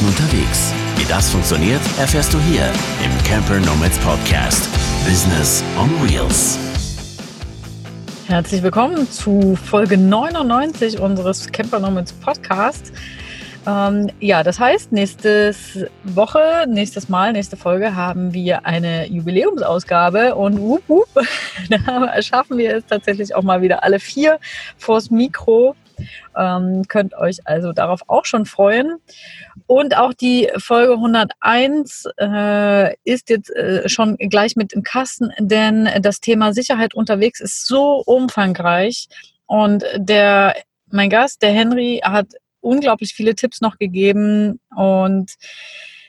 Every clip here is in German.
Minuten unterwegs. Wie das funktioniert, erfährst du hier im Camper Nomads Podcast. Business on Wheels. Herzlich willkommen zu Folge 99 unseres Camper Nomads Podcast. Ähm, ja, das heißt, nächste Woche, nächstes Mal, nächste Folge haben wir eine Jubiläumsausgabe und wup, wup, da schaffen wir es tatsächlich auch mal wieder alle vier vors Mikro. Ähm, könnt euch also darauf auch schon freuen. Und auch die Folge 101 äh, ist jetzt äh, schon gleich mit im Kasten, denn das Thema Sicherheit unterwegs ist so umfangreich. Und der, mein Gast, der Henry, hat unglaublich viele Tipps noch gegeben. Und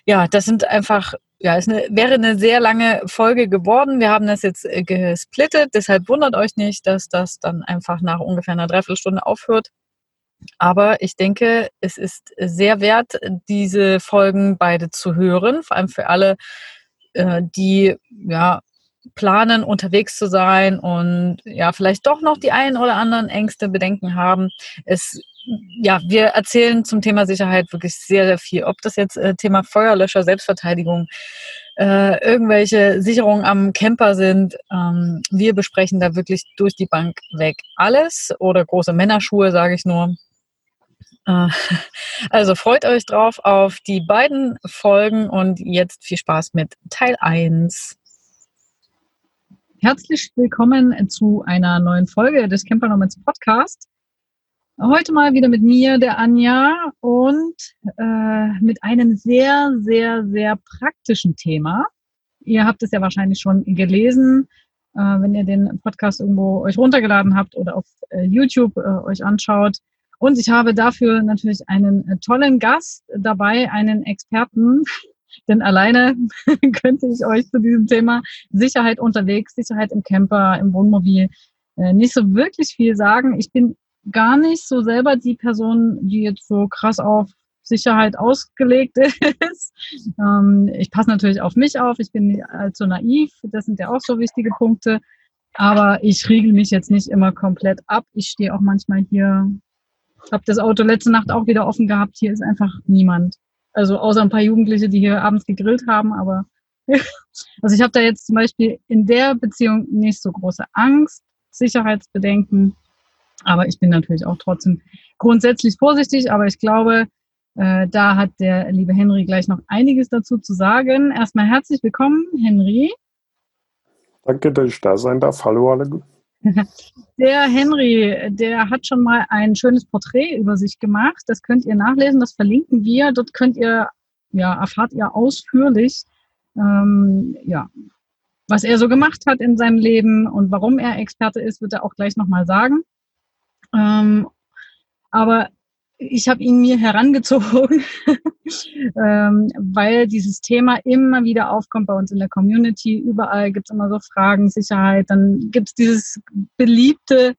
ja, das sind einfach ja, es wäre eine sehr lange Folge geworden. Wir haben das jetzt äh, gesplittet, deshalb wundert euch nicht, dass das dann einfach nach ungefähr einer Dreiviertelstunde aufhört. Aber ich denke, es ist sehr wert, diese Folgen beide zu hören, vor allem für alle, äh, die ja planen, unterwegs zu sein und ja, vielleicht doch noch die ein oder anderen Ängste, Bedenken haben. Es ja, wir erzählen zum Thema Sicherheit wirklich sehr, sehr viel. Ob das jetzt äh, Thema Feuerlöscher, Selbstverteidigung, äh, irgendwelche Sicherungen am Camper sind. Ähm, wir besprechen da wirklich durch die Bank weg alles oder große Männerschuhe, sage ich nur. Äh, also freut euch drauf auf die beiden Folgen und jetzt viel Spaß mit Teil 1. Herzlich willkommen zu einer neuen Folge des Camper Nomads Podcast. Heute mal wieder mit mir, der Anja, und äh, mit einem sehr, sehr, sehr praktischen Thema. Ihr habt es ja wahrscheinlich schon gelesen, äh, wenn ihr den Podcast irgendwo euch runtergeladen habt oder auf äh, YouTube äh, euch anschaut. Und ich habe dafür natürlich einen äh, tollen Gast dabei, einen Experten, denn alleine könnte ich euch zu diesem Thema Sicherheit unterwegs, Sicherheit im Camper, im Wohnmobil äh, nicht so wirklich viel sagen. Ich bin gar nicht so selber die Person, die jetzt so krass auf Sicherheit ausgelegt ist. Ähm, ich passe natürlich auf mich auf, ich bin nicht allzu naiv, das sind ja auch so wichtige Punkte. Aber ich riegel mich jetzt nicht immer komplett ab. Ich stehe auch manchmal hier habe das Auto letzte Nacht auch wieder offen gehabt. Hier ist einfach niemand. Also außer ein paar Jugendliche, die hier abends gegrillt haben. Aber also ich habe da jetzt zum Beispiel in der Beziehung nicht so große Angst, Sicherheitsbedenken. Aber ich bin natürlich auch trotzdem grundsätzlich vorsichtig. Aber ich glaube, äh, da hat der liebe Henry gleich noch einiges dazu zu sagen. Erstmal herzlich willkommen, Henry. Danke, dass ich da sein darf. Hallo alle. Der Henry, der hat schon mal ein schönes Porträt über sich gemacht. Das könnt ihr nachlesen, das verlinken wir. Dort könnt ihr, ja, erfahrt ihr ausführlich, ähm, ja, was er so gemacht hat in seinem Leben und warum er Experte ist, wird er auch gleich nochmal sagen. Ähm, aber ich habe ihn mir herangezogen, ähm, weil dieses Thema immer wieder aufkommt bei uns in der Community. Überall gibt es immer so Fragen, Sicherheit. Dann gibt es dieses beliebte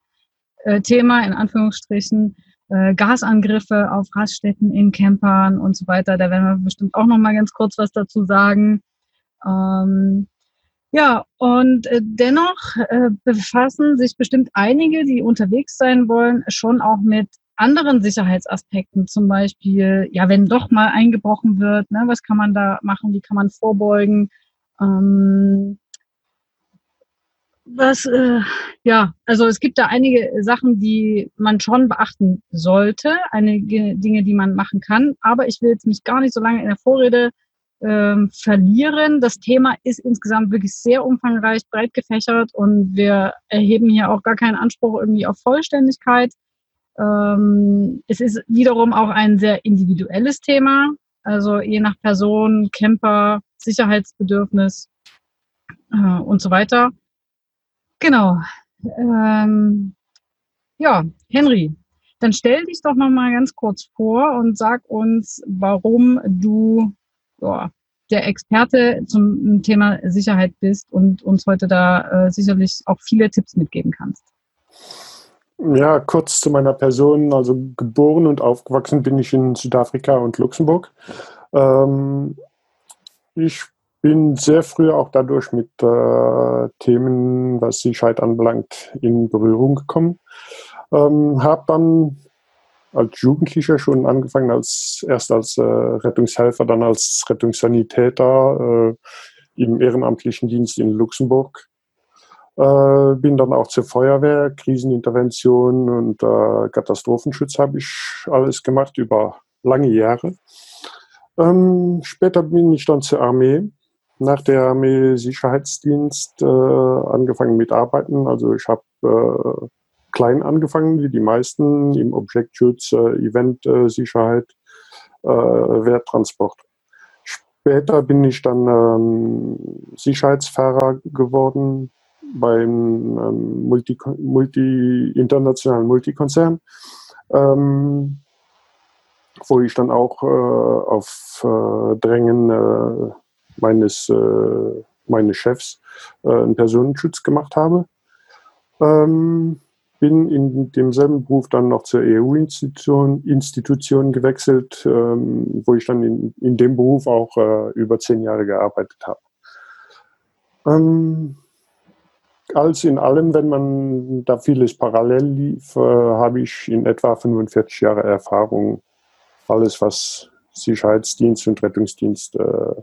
äh, Thema, in Anführungsstrichen, äh, Gasangriffe auf Raststätten in Campern und so weiter. Da werden wir bestimmt auch noch mal ganz kurz was dazu sagen. Ähm, ja, und äh, dennoch äh, befassen sich bestimmt einige, die unterwegs sein wollen, schon auch mit anderen Sicherheitsaspekten, zum Beispiel, ja, wenn doch mal eingebrochen wird, ne, was kann man da machen, wie kann man vorbeugen? Ähm, was, äh, ja, also es gibt da einige Sachen, die man schon beachten sollte, einige Dinge, die man machen kann, aber ich will jetzt mich gar nicht so lange in der Vorrede ähm, verlieren. Das Thema ist insgesamt wirklich sehr umfangreich, breit gefächert und wir erheben hier auch gar keinen Anspruch irgendwie auf Vollständigkeit. Ähm, es ist wiederum auch ein sehr individuelles Thema, also je nach Person, Camper, Sicherheitsbedürfnis äh, und so weiter. Genau. Ähm, ja, Henry, dann stell dich doch noch mal ganz kurz vor und sag uns, warum du ja, der Experte zum Thema Sicherheit bist und uns heute da äh, sicherlich auch viele Tipps mitgeben kannst. Ja, kurz zu meiner Person. Also geboren und aufgewachsen bin ich in Südafrika und Luxemburg. Ähm, ich bin sehr früh auch dadurch mit äh, Themen, was Sicherheit anbelangt, in Berührung gekommen. Ähm, habe dann als Jugendlicher schon angefangen, als erst als äh, Rettungshelfer, dann als Rettungssanitäter äh, im ehrenamtlichen Dienst in Luxemburg. Äh, bin dann auch zur Feuerwehr, Krisenintervention und äh, Katastrophenschutz habe ich alles gemacht über lange Jahre. Ähm, später bin ich dann zur Armee. Nach der Armee Sicherheitsdienst äh, angefangen mit Arbeiten. Also ich habe äh, klein angefangen, wie die meisten, im Objektschutz, äh, Eventsicherheit, äh, Werttransport. Später bin ich dann ähm, Sicherheitsfahrer geworden beim ähm, Multi, Multi, internationalen Multikonzern, ähm, wo ich dann auch äh, auf äh, Drängen äh, meines, äh, meines Chefs äh, einen Personenschutz gemacht habe. Ähm, bin in demselben Beruf dann noch zur EU-Institution Institution gewechselt, ähm, wo ich dann in, in dem Beruf auch äh, über zehn Jahre gearbeitet habe. Ähm, als in allem, wenn man da vieles parallel lief, äh, habe ich in etwa 45 Jahre Erfahrung, alles was Sicherheitsdienst und Rettungsdienst äh,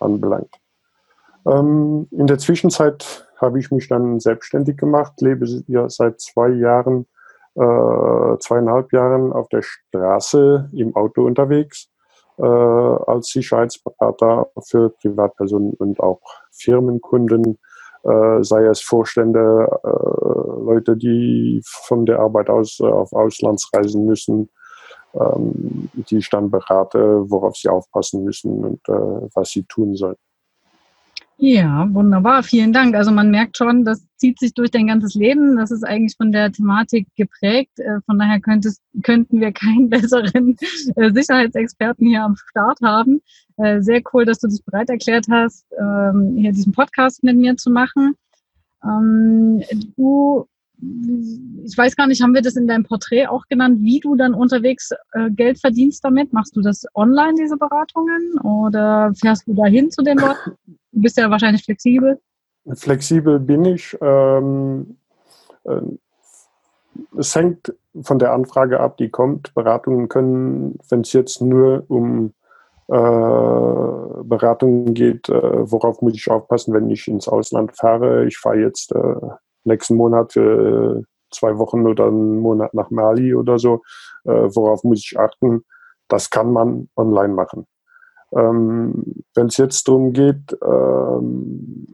anbelangt. Ähm, in der Zwischenzeit habe ich mich dann selbstständig gemacht, lebe ja seit zwei Jahren, äh, zweieinhalb Jahren auf der Straße im Auto unterwegs äh, als Sicherheitsberater für Privatpersonen und auch Firmenkunden, äh, sei es Vorstände, äh, Leute, die von der Arbeit aus äh, auf Auslandsreisen müssen, ähm, die ich dann berate, worauf sie aufpassen müssen und äh, was sie tun sollen. Ja, wunderbar. Vielen Dank. Also man merkt schon, das zieht sich durch dein ganzes Leben. Das ist eigentlich von der Thematik geprägt. Äh, von daher könntest, könnten wir keinen besseren äh, Sicherheitsexperten hier am Start haben. Äh, sehr cool, dass du dich bereit erklärt hast, ähm, hier diesen Podcast mit mir zu machen. Ähm, du, ich weiß gar nicht, haben wir das in deinem Porträt auch genannt, wie du dann unterwegs Geld verdienst damit? Machst du das online, diese Beratungen? Oder fährst du dahin zu den Leuten? Du bist ja wahrscheinlich flexibel. Flexibel bin ich. Ähm, äh, es hängt von der Anfrage ab, die kommt. Beratungen können, wenn es jetzt nur um äh, Beratungen geht, äh, worauf muss ich aufpassen, wenn ich ins Ausland fahre. Ich fahre jetzt äh, nächsten Monat für zwei Wochen oder einen Monat nach Mali oder so. Äh, worauf muss ich achten? Das kann man online machen. Ähm, Wenn es jetzt darum geht, ähm,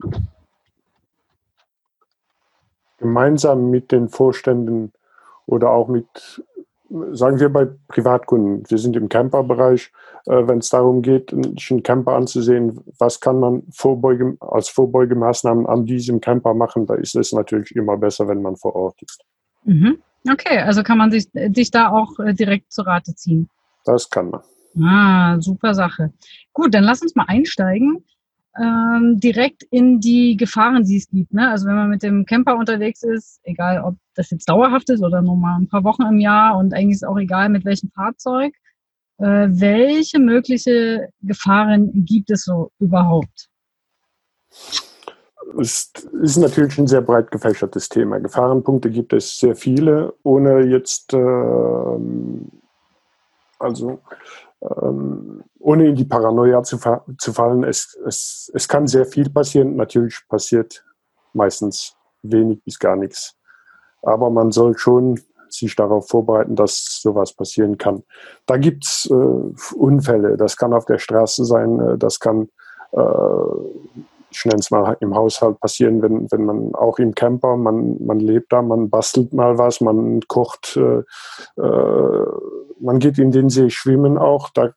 gemeinsam mit den Vorständen oder auch mit, sagen wir bei Privatkunden, wir sind im Camperbereich, äh, wenn es darum geht, einen Camper anzusehen, was kann man Vorbeuge, als Vorbeugemaßnahmen an diesem Camper machen, da ist es natürlich immer besser, wenn man vor Ort ist. Mhm. Okay, also kann man sich, sich da auch äh, direkt zu Rate ziehen. Das kann man. Ah, super Sache. Gut, dann lass uns mal einsteigen. Ähm, direkt in die Gefahren, die es gibt. Ne? Also wenn man mit dem Camper unterwegs ist, egal ob das jetzt dauerhaft ist oder nur mal ein paar Wochen im Jahr und eigentlich ist auch egal mit welchem Fahrzeug, äh, welche mögliche Gefahren gibt es so überhaupt? Es ist natürlich ein sehr breit gefächertes Thema. Gefahrenpunkte gibt es sehr viele, ohne jetzt äh, also ähm, ohne in die Paranoia zu, zu fallen, es, es, es kann sehr viel passieren. Natürlich passiert meistens wenig bis gar nichts. Aber man soll schon sich darauf vorbereiten, dass sowas passieren kann. Da gibt es äh, Unfälle. Das kann auf der Straße sein, äh, das kann, äh, ich nenne es mal im Haushalt passieren, wenn, wenn man auch im Camper, man, man lebt da, man bastelt mal was, man kocht, äh, äh man geht in den See schwimmen auch, da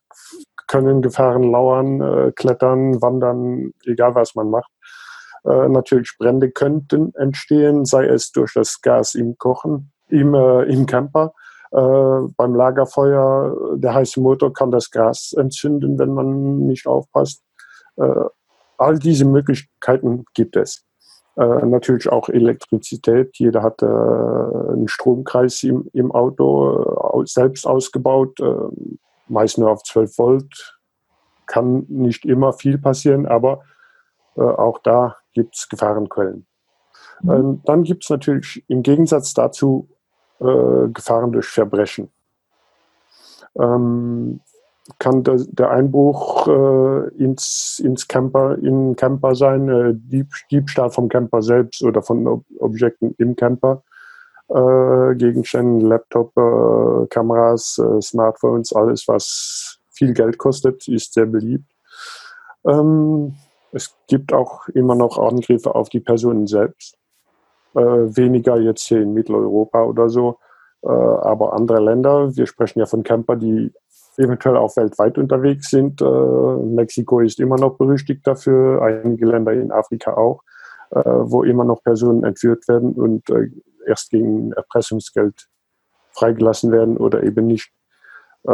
können Gefahren lauern, äh, klettern, wandern, egal was man macht. Äh, natürlich Brände könnten entstehen, sei es durch das Gas im Kochen, im, äh, im Camper. Äh, beim Lagerfeuer, der heiße Motor kann das Gas entzünden, wenn man nicht aufpasst. Äh, all diese Möglichkeiten gibt es. Äh, natürlich auch Elektrizität. Jeder hat äh, einen Stromkreis im, im Auto äh, selbst ausgebaut, äh, meist nur auf 12 Volt. Kann nicht immer viel passieren, aber äh, auch da gibt es Gefahrenquellen. Mhm. Ähm, dann gibt es natürlich im Gegensatz dazu Gefahren durch Verbrechen. ähm, kann der, der Einbruch äh, ins, ins Camper, in Camper sein, äh, Dieb, Diebstahl vom Camper selbst oder von Ob Objekten im Camper, äh, Gegenständen, Laptop, äh, Kameras, äh, Smartphones, alles, was viel Geld kostet, ist sehr beliebt. Ähm, es gibt auch immer noch Angriffe auf die Personen selbst. Äh, weniger jetzt hier in Mitteleuropa oder so, aber andere Länder. Wir sprechen ja von Camper, die eventuell auch weltweit unterwegs sind. Äh, Mexiko ist immer noch berüchtigt dafür, einige Länder in Afrika auch, äh, wo immer noch Personen entführt werden und äh, erst gegen Erpressungsgeld freigelassen werden oder eben nicht. Äh,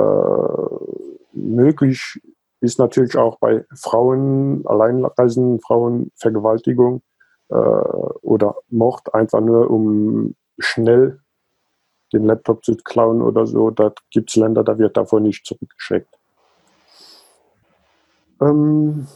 möglich ist natürlich auch bei Frauen, alleinreisenden Frauen Vergewaltigung äh, oder Mord, einfach nur um schnell den Laptop zu klauen oder so. Da gibt es Länder, da wird davor nicht zurückgeschreckt. Ähm,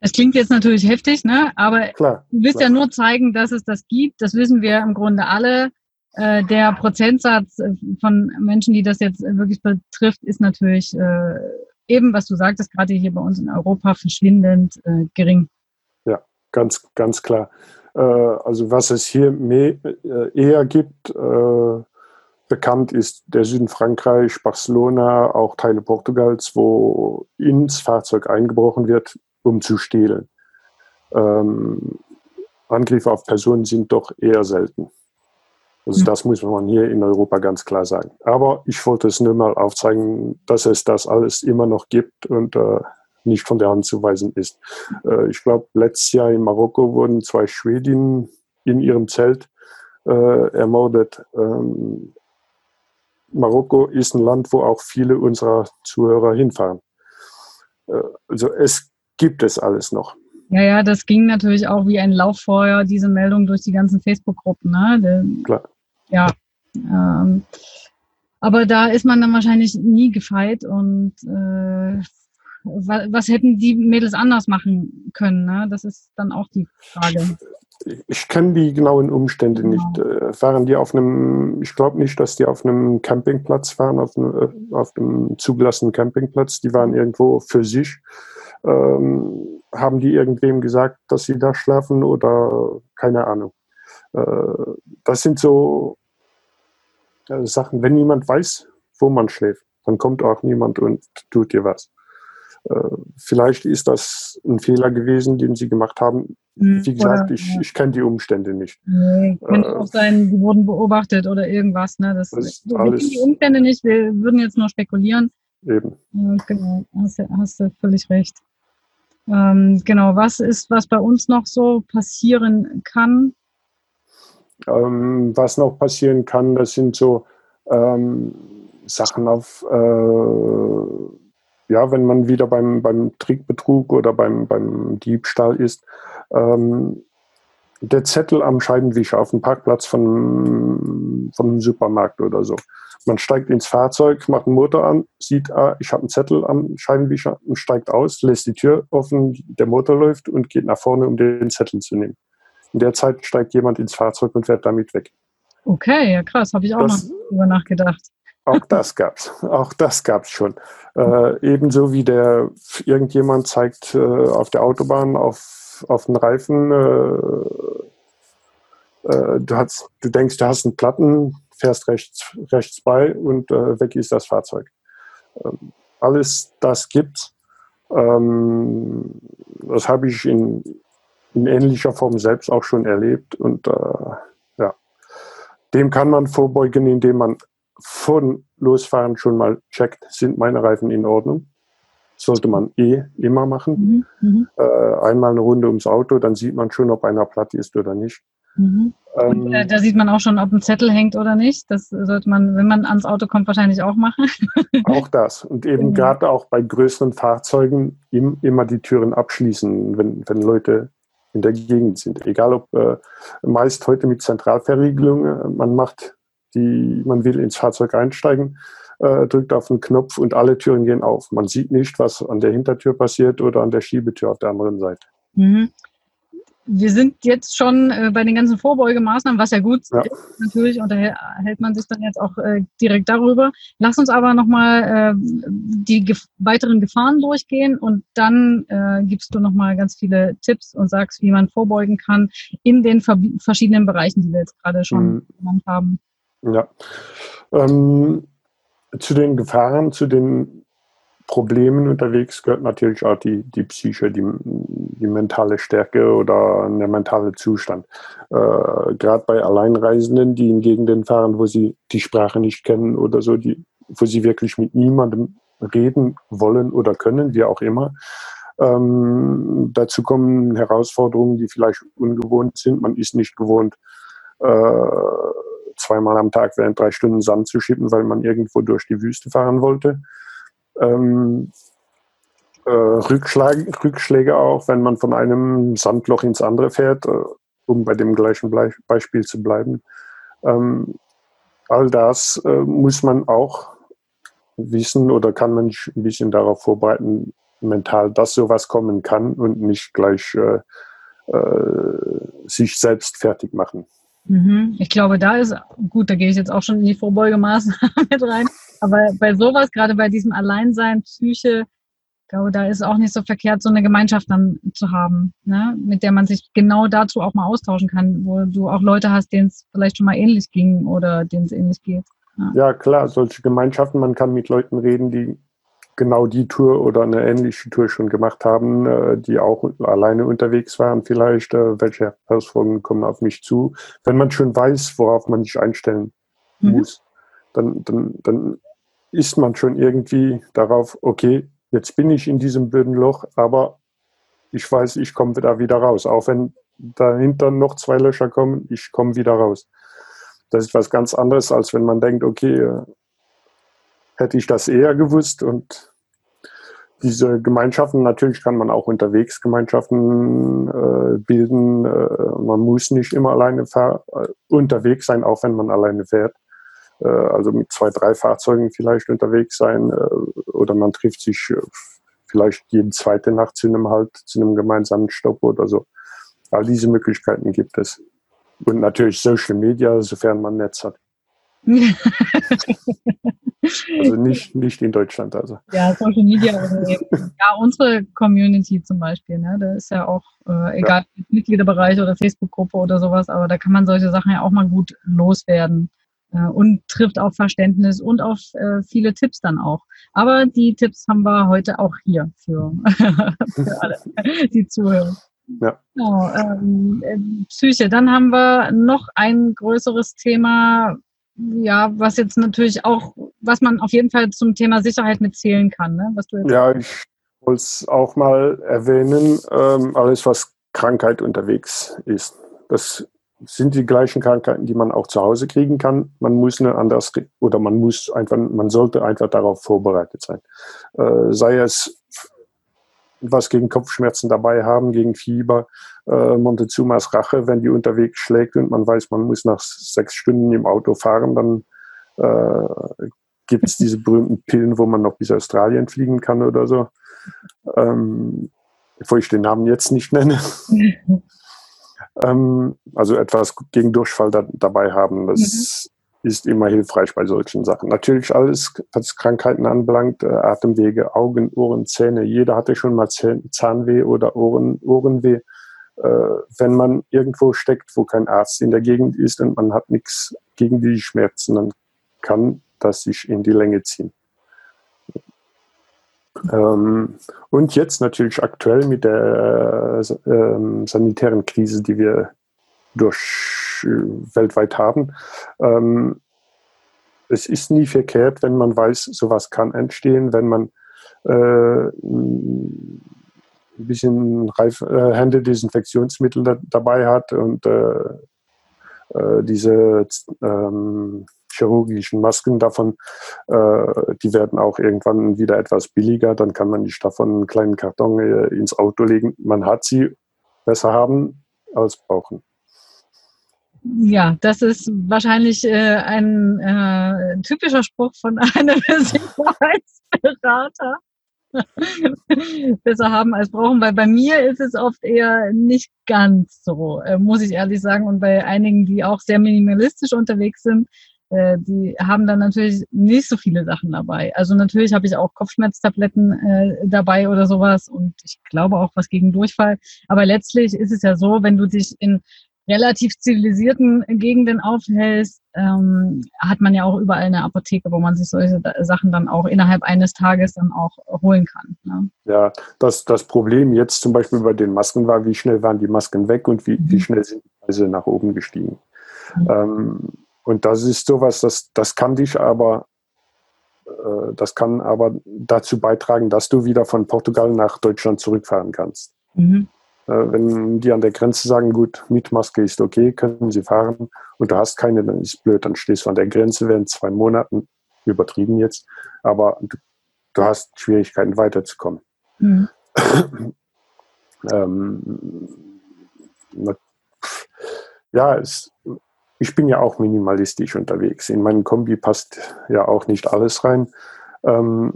das klingt jetzt natürlich heftig, ne? aber klar, du willst klar. ja nur zeigen, dass es das gibt. Das wissen wir im Grunde alle. Äh, der Prozentsatz äh, von Menschen, die das jetzt wirklich betrifft, ist natürlich äh, eben, was du sagtest, gerade hier bei uns in Europa verschwindend äh, gering. Ja, ganz, ganz klar. Äh, also was es hier mehr, äh, eher gibt, Bekannt ist der Süden Frankreich, Barcelona, auch Teile Portugals, wo ins Fahrzeug eingebrochen wird, um zu stehlen. Ähm, Angriffe auf Personen sind doch eher selten. Also hm. das muss man hier in Europa ganz klar sagen. Aber ich wollte es nur mal aufzeigen, dass es das alles immer noch gibt und äh, nicht von der Hand zu weisen ist. Äh, ich glaube, letztes Jahr in Marokko wurden zwei Schwedinnen in ihrem Zelt äh, ermordet. Ähm, Marokko ist ein Land, wo auch viele unserer Zuhörer hinfahren. Äh, also es gibt es alles noch. Ja, ja, das ging natürlich auch wie ein Lauffeuer, diese Meldung durch die ganzen Facebook-Gruppen. Ne? Klar. Ja. Ähm, aber da ist man dann wahrscheinlich nie gefeit und äh, was, hätten die Mädels anders machen können? Ne? Das ist dann auch die Frage ich kenne die genauen Umstände genau. nicht. Äh, waren die auf einem, ich glaube nicht, dass die auf einem Campingplatz waren, auf einem, äh, auf einem zugelassenen Campingplatz. Die waren irgendwo für sich. Ähm, haben die irgendwem gesagt, dass sie da schlafen oder keine Ahnung. Äh, das sind so äh, Sachen, wenn niemand weiß, wo man schläft, dann kommt auch niemand und tut dir was. Äh, vielleicht ist das ein Fehler gewesen, den sie gemacht haben. Hm, Wie gesagt, oder, ich, ich kenne die Umstände nicht. Nee, könnte äh, auch sein, die wurden beobachtet oder irgendwas. Ne? Das, das wir kennen die Umstände nicht, wir würden jetzt nur spekulieren. Eben. Genau, hast, hast du völlig recht. Ähm, genau, was ist, was bei uns noch so passieren kann? Ähm, was noch passieren kann, das sind so ähm, Sachen auf äh, ja, wenn man wieder beim, beim Trickbetrug oder beim, beim Diebstahl ist, ähm, der Zettel am Scheibenwischer auf dem Parkplatz von, von einem Supermarkt oder so. Man steigt ins Fahrzeug, macht den Motor an, sieht, ah, ich habe einen Zettel am Scheibenwischer und steigt aus, lässt die Tür offen, der Motor läuft und geht nach vorne, um den Zettel zu nehmen. In der Zeit steigt jemand ins Fahrzeug und fährt damit weg. Okay, ja krass, habe ich auch das, noch drüber nachgedacht. Auch das gab's. Auch das gab's schon. Äh, ebenso wie der irgendjemand zeigt äh, auf der Autobahn auf, auf den Reifen, äh, äh du, hast, du denkst, du hast einen Platten, fährst rechts, rechts bei und äh, weg ist das Fahrzeug. Ähm, alles das gibt's. Ähm, das habe ich in, in ähnlicher Form selbst auch schon erlebt und äh, ja, dem kann man vorbeugen, indem man von Losfahren schon mal checkt, sind meine Reifen in Ordnung. Sollte man eh immer machen. Mhm, mhm. äh, einmal eine Runde ums Auto, dann sieht man schon, ob einer platt ist oder nicht. Mhm. Und, äh, da sieht man auch schon, ob ein Zettel hängt oder nicht. Das sollte man, wenn man ans Auto kommt, wahrscheinlich auch machen. auch das. Und eben mhm. gerade auch bei größeren Fahrzeugen im, immer die Türen abschließen, wenn, wenn Leute in der Gegend sind. Egal ob äh, meist heute mit Zentralverriegelung, äh, man macht die, man will ins Fahrzeug einsteigen, äh, drückt auf den Knopf und alle Türen gehen auf. Man sieht nicht, was an der Hintertür passiert oder an der Schiebetür auf der anderen Seite. Mhm. wir sind jetzt schon äh, bei den ganzen Vorbeugemaßnahmen, was ja gut ja. ist. Natürlich unterhält man sich dann jetzt auch äh, direkt darüber. Lass uns aber nochmal äh, die gef weiteren Gefahren durchgehen und dann äh, gibst du nochmal ganz viele Tipps und sagst, wie man vorbeugen kann in den verschiedenen Bereichen, die wir jetzt gerade schon mhm. genannt haben. Ja. Ähm, zu den Gefahren, zu den Problemen unterwegs gehört natürlich auch die, die Psyche, die, die mentale Stärke oder der mentale Zustand. Äh, Gerade bei Alleinreisenden, die in Gegenden fahren, wo sie die Sprache nicht kennen oder so, die, wo sie wirklich mit niemandem reden wollen oder können, wie auch immer. Ähm, dazu kommen Herausforderungen, die vielleicht ungewohnt sind. Man ist nicht gewohnt, äh, zweimal am Tag während drei Stunden Sand zu schippen, weil man irgendwo durch die Wüste fahren wollte ähm, äh, Rückschläge, Rückschläge auch, wenn man von einem Sandloch ins andere fährt, äh, um bei dem gleichen Ble Beispiel zu bleiben. Ähm, all das äh, muss man auch wissen oder kann man sich ein bisschen darauf vorbereiten, mental, dass sowas kommen kann und nicht gleich äh, äh, sich selbst fertig machen. Mhm. Ich glaube, da ist gut, da gehe ich jetzt auch schon in die Vorbeugemaßnahmen mit rein. Aber bei sowas, gerade bei diesem Alleinsein, Psyche, ich glaube, da ist auch nicht so verkehrt, so eine Gemeinschaft dann zu haben, ne? mit der man sich genau dazu auch mal austauschen kann, wo du auch Leute hast, denen es vielleicht schon mal ähnlich ging oder denen es ähnlich geht. Ja. ja, klar, solche Gemeinschaften, man kann mit Leuten reden, die genau die Tour oder eine ähnliche Tour schon gemacht haben, äh, die auch alleine unterwegs waren vielleicht. Äh, welche Herausforderungen kommen auf mich zu? Wenn man schon weiß, worauf man sich einstellen mhm. muss, dann, dann, dann ist man schon irgendwie darauf, okay, jetzt bin ich in diesem Bödenloch, aber ich weiß, ich komme da wieder raus. Auch wenn dahinter noch zwei Löcher kommen, ich komme wieder raus. Das ist was ganz anderes, als wenn man denkt, okay, hätte ich das eher gewusst und diese Gemeinschaften, natürlich kann man auch unterwegs Gemeinschaften äh, bilden. Äh, man muss nicht immer alleine äh, unterwegs sein, auch wenn man alleine fährt. Äh, also mit zwei, drei Fahrzeugen vielleicht unterwegs sein äh, oder man trifft sich vielleicht jede zweite Nacht zu einem halt, zu einem gemeinsamen Stopp oder so. All diese Möglichkeiten gibt es. Und natürlich Social Media, sofern man Netz hat. Also nicht, nicht in Deutschland. Also. Ja, Social Media ja, unsere Community zum Beispiel, ne? Da ist ja auch, äh, egal ja. Mitgliederbereich oder Facebook-Gruppe oder sowas, aber da kann man solche Sachen ja auch mal gut loswerden äh, und trifft auf Verständnis und auf äh, viele Tipps dann auch. Aber die Tipps haben wir heute auch hier für, für alle, die zuhören. Ja. Genau, ähm, äh, Psyche. Dann haben wir noch ein größeres Thema, ja, was jetzt natürlich auch, was man auf jeden Fall zum Thema Sicherheit mitzählen kann. Ne? Was du ja, ich wollte es auch mal erwähnen, ähm, alles was Krankheit unterwegs ist. Das sind die gleichen Krankheiten, die man auch zu Hause kriegen kann. Man muss eine anders oder man muss einfach, man sollte einfach darauf vorbereitet sein. Äh, sei es was gegen Kopfschmerzen dabei haben, gegen Fieber, äh, Montezumas Rache, wenn die unterwegs schlägt und man weiß, man muss nach sechs Stunden im Auto fahren, dann äh, gibt es diese berühmten Pillen, wo man noch bis Australien fliegen kann oder so. Ähm, bevor ich den Namen jetzt nicht nenne. ähm, also etwas gegen Durchfall da, dabei haben. Das mhm. Ist immer hilfreich bei solchen Sachen. Natürlich alles, was Krankheiten anbelangt, äh, Atemwege, Augen, Ohren, Zähne. Jeder hatte schon mal Zahnweh oder Ohren, Ohrenweh. Äh, wenn man irgendwo steckt, wo kein Arzt in der Gegend ist und man hat nichts gegen die Schmerzen, dann kann das sich in die Länge ziehen. Ähm, und jetzt natürlich aktuell mit der äh, sanitären Krise, die wir durch äh, weltweit haben. Ähm, es ist nie verkehrt, wenn man weiß, sowas kann entstehen, wenn man äh, ein bisschen Reif, äh, Händedesinfektionsmittel da, dabei hat und äh, äh, diese ähm, chirurgischen Masken davon, äh, die werden auch irgendwann wieder etwas billiger. Dann kann man nicht davon einen kleinen Karton ins Auto legen. Man hat sie besser haben als brauchen. Ja, das ist wahrscheinlich äh, ein äh, typischer Spruch von einem Sicherheitsberater. besser haben als brauchen, weil bei mir ist es oft eher nicht ganz so, äh, muss ich ehrlich sagen. Und bei einigen, die auch sehr minimalistisch unterwegs sind, äh, die haben dann natürlich nicht so viele Sachen dabei. Also natürlich habe ich auch Kopfschmerztabletten äh, dabei oder sowas und ich glaube auch was gegen Durchfall. Aber letztlich ist es ja so, wenn du dich in relativ zivilisierten Gegenden aufhältst, ähm, hat man ja auch überall eine Apotheke, wo man sich solche Sachen dann auch innerhalb eines Tages dann auch holen kann. Ne? Ja, das, das Problem jetzt zum Beispiel bei den Masken war, wie schnell waren die Masken weg und wie, mhm. wie schnell sind die Preise nach oben gestiegen. Mhm. Ähm, und das ist sowas, das, das kann dich aber, äh, das kann aber dazu beitragen, dass du wieder von Portugal nach Deutschland zurückfahren kannst. Mhm. Äh, wenn die an der Grenze sagen, gut, Mietmaske ist okay, können sie fahren und du hast keine, dann ist blöd, dann stehst du an der Grenze während zwei Monaten, übertrieben jetzt, aber du, du hast Schwierigkeiten weiterzukommen. Mhm. ähm, ja, es, ich bin ja auch minimalistisch unterwegs. In meinen Kombi passt ja auch nicht alles rein. Ähm,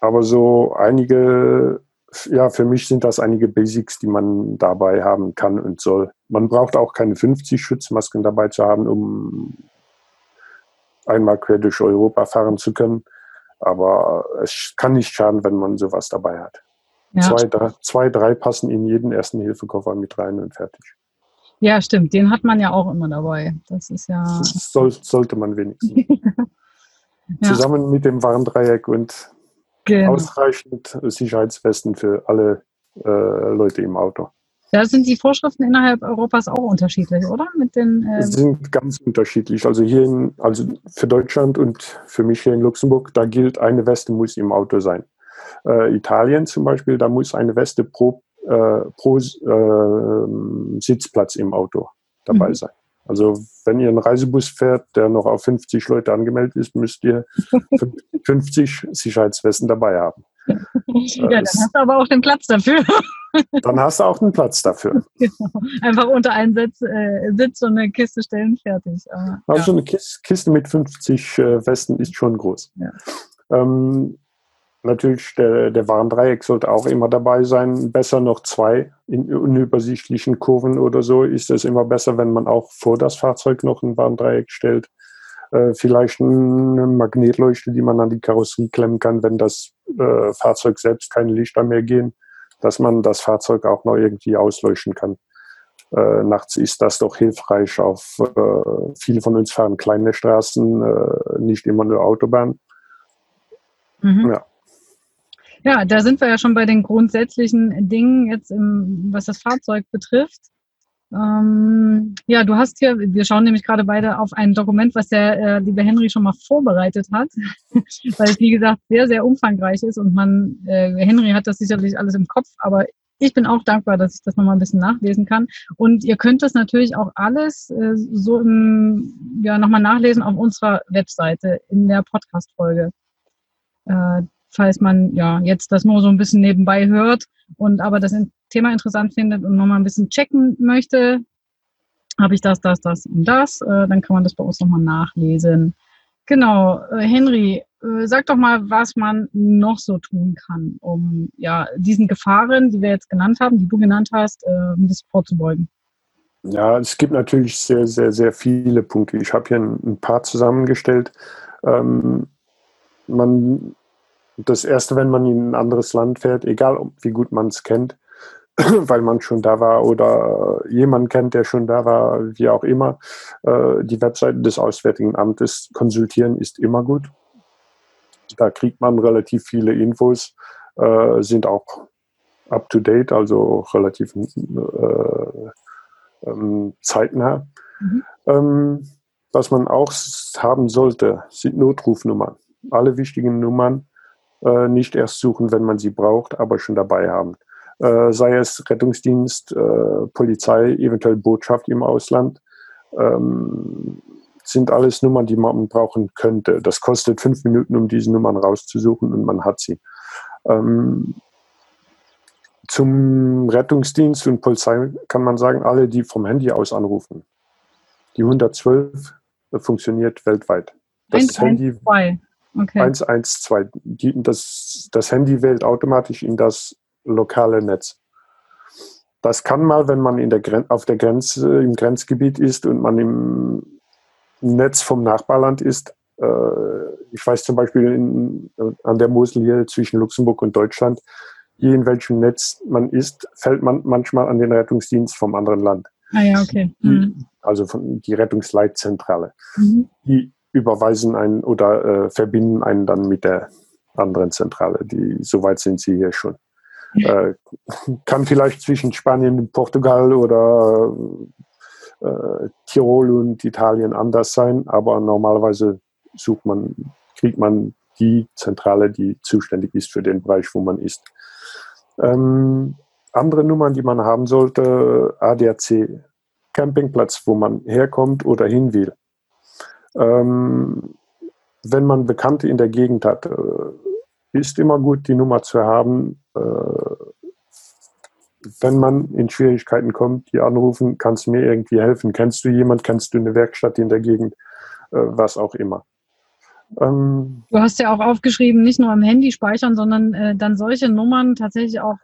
aber so einige ja, für mich sind das einige Basics, die man dabei haben kann und soll. Man braucht auch keine 50 Schutzmasken dabei zu haben, um einmal quer durch Europa fahren zu können. Aber es kann nicht schaden, wenn man sowas dabei hat. Ja. Zwei, drei, zwei, drei passen in jeden ersten Hilfekoffer mit rein und fertig. Ja, stimmt. Den hat man ja auch immer dabei. Das ist ja. Das soll, sollte man wenigstens. ja. Zusammen mit dem Warndreieck und genau. ausreichend Sicherheitswesten für alle äh, Leute im Auto. Da sind die Vorschriften innerhalb Europas auch unterschiedlich, oder? Mit den, äh sind ganz unterschiedlich. Also hier in, also für Deutschland und für mich hier in Luxemburg, da gilt, eine Weste muss im Auto sein. Äh, Italien zum Beispiel, da muss eine Weste pro, äh, pro äh, Sitzplatz im Auto dabei mhm. sein. Also wenn ihr einen Reisebus fährt, der noch auf 50 Leute angemeldet ist, müsst ihr 50 Sicherheitswesten dabei haben. Ja, dann hast du aber auch den Platz dafür. Dann hast du auch den Platz dafür. Genau. Einfach unter einen Sitz, äh, Sitz und eine Kiste stellen, fertig. Aber, also ja. eine Kiste mit 50 äh, Westen ist schon groß. Ja. Ähm, Natürlich, der, der Warndreieck sollte auch immer dabei sein. Besser noch zwei in unübersichtlichen Kurven oder so ist es immer besser, wenn man auch vor das Fahrzeug noch ein Warndreieck stellt. Äh, vielleicht eine Magnetleuchte, die man an die Karosserie klemmen kann, wenn das äh, Fahrzeug selbst keine Lichter mehr gehen, dass man das Fahrzeug auch noch irgendwie ausleuchten kann. Äh, nachts ist das doch hilfreich. Auf äh, viele von uns fahren kleine Straßen, äh, nicht immer nur Autobahn. Mhm. Ja. Ja, da sind wir ja schon bei den grundsätzlichen Dingen jetzt, im, was das Fahrzeug betrifft. Ähm, ja, du hast hier, wir schauen nämlich gerade beide auf ein Dokument, was der äh, liebe Henry schon mal vorbereitet hat, weil es wie gesagt sehr, sehr umfangreich ist und man, äh, Henry hat das sicherlich alles im Kopf, aber ich bin auch dankbar, dass ich das nochmal ein bisschen nachlesen kann. Und ihr könnt das natürlich auch alles äh, so im, ja, nochmal nachlesen auf unserer Webseite in der Podcast-Folge. Äh, falls man ja jetzt das nur so ein bisschen nebenbei hört und aber das Thema interessant findet und nochmal ein bisschen checken möchte, habe ich das, das, das und das, äh, dann kann man das bei uns nochmal nachlesen. Genau, äh, Henry, äh, sag doch mal, was man noch so tun kann, um ja diesen Gefahren, die wir jetzt genannt haben, die du genannt hast, um das vorzubeugen. Ja, es gibt natürlich sehr, sehr, sehr viele Punkte. Ich habe hier ein, ein paar zusammengestellt. Ähm, man das erste, wenn man in ein anderes Land fährt, egal wie gut man es kennt, weil man schon da war oder jemand kennt, der schon da war, wie auch immer, äh, die Webseite des Auswärtigen Amtes konsultieren ist immer gut. Da kriegt man relativ viele Infos, äh, sind auch up to date, also relativ äh, ähm, zeitnah. Mhm. Ähm, was man auch haben sollte, sind Notrufnummern. Alle wichtigen Nummern äh, nicht erst suchen, wenn man sie braucht, aber schon dabei haben. Äh, sei es Rettungsdienst, äh, Polizei, eventuell Botschaft im Ausland. Ähm, sind alles Nummern, die man brauchen könnte. Das kostet fünf Minuten, um diese Nummern rauszusuchen und man hat sie. Ähm, zum Rettungsdienst und Polizei kann man sagen, alle, die vom Handy aus anrufen. Die 112 funktioniert weltweit. Das 1, Handy. 2. Okay. 112. Die, das, das Handy wählt automatisch in das lokale Netz. Das kann mal, wenn man in der Gren auf der Grenze, im Grenzgebiet ist und man im Netz vom Nachbarland ist. Äh, ich weiß zum Beispiel in, an der Mosel hier zwischen Luxemburg und Deutschland, je in welchem Netz man ist, fällt man manchmal an den Rettungsdienst vom anderen Land. Ah ja, okay. Mhm. Also von die Rettungsleitzentrale. Mhm. Die überweisen einen oder äh, verbinden einen dann mit der anderen Zentrale. Die, soweit sind sie hier schon. Äh, kann vielleicht zwischen Spanien und Portugal oder äh, Tirol und Italien anders sein, aber normalerweise sucht man, kriegt man die Zentrale, die zuständig ist für den Bereich, wo man ist. Ähm, andere Nummern, die man haben sollte, ADAC, Campingplatz, wo man herkommt oder hin will. Ähm, wenn man Bekannte in der Gegend hat, äh, ist immer gut, die Nummer zu haben. Äh, wenn man in Schwierigkeiten kommt, die anrufen, kannst du mir irgendwie helfen? Kennst du jemand? Kennst du eine Werkstatt in der Gegend? Äh, was auch immer. Ähm, du hast ja auch aufgeschrieben, nicht nur am Handy speichern, sondern äh, dann solche Nummern tatsächlich auch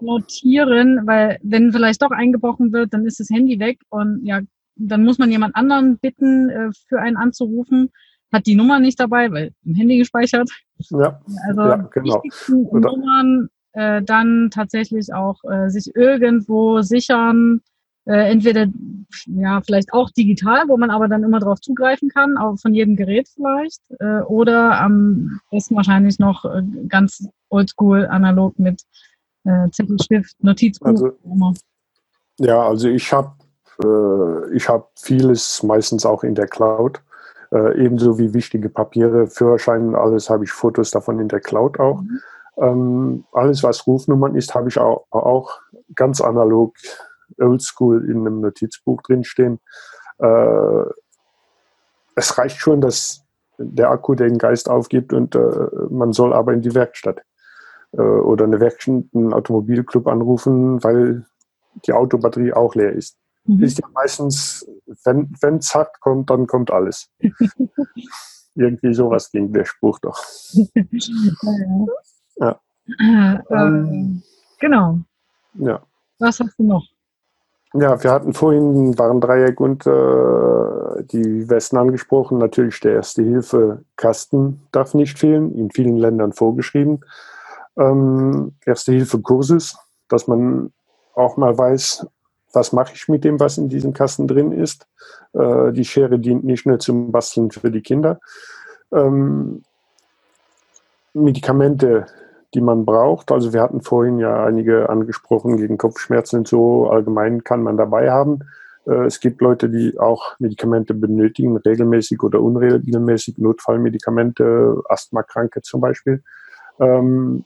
notieren, weil wenn vielleicht doch eingebrochen wird, dann ist das Handy weg und ja, dann muss man jemand anderen bitten, äh, für einen anzurufen, hat die Nummer nicht dabei, weil im Handy gespeichert. Ja, also ja, genau. Nummern äh, dann tatsächlich auch äh, sich irgendwo sichern, äh, entweder ja vielleicht auch digital, wo man aber dann immer drauf zugreifen kann, auch von jedem Gerät vielleicht, äh, oder am besten wahrscheinlich noch äh, ganz oldschool analog mit äh, Zettel, Stift, Notizbuch. Also, ja, also ich habe äh, ich habe vieles meistens auch in der Cloud. Äh, ebenso wie wichtige Papiere, Führerschein und alles habe ich Fotos davon in der Cloud auch. Mhm. Ähm, alles, was Rufnummern ist, habe ich auch, auch ganz analog, oldschool in einem Notizbuch drinstehen. Äh, es reicht schon, dass der Akku den Geist aufgibt und äh, man soll aber in die Werkstatt äh, oder eine Werkstatt, einen Automobilclub anrufen, weil die Autobatterie auch leer ist. Mhm. Ist ja meistens, wenn es hart kommt, dann kommt alles. Irgendwie sowas ging der Spruch doch. ja. ja. Äh, ähm, genau. Ja. Was hast du noch? Ja, wir hatten vorhin Warndreieck und äh, die Westen angesprochen. Natürlich der Erste-Hilfe-Kasten darf nicht fehlen, in vielen Ländern vorgeschrieben. Ähm, Erste-Hilfe-Kurses, dass man auch mal weiß, was mache ich mit dem, was in diesem Kasten drin ist. Äh, die Schere dient nicht nur zum Basteln für die Kinder. Ähm, Medikamente, die man braucht. Also wir hatten vorhin ja einige angesprochen gegen Kopfschmerzen und so. Allgemein kann man dabei haben. Äh, es gibt Leute, die auch Medikamente benötigen, regelmäßig oder unregelmäßig, Notfallmedikamente, Asthmakranke zum Beispiel. Ähm,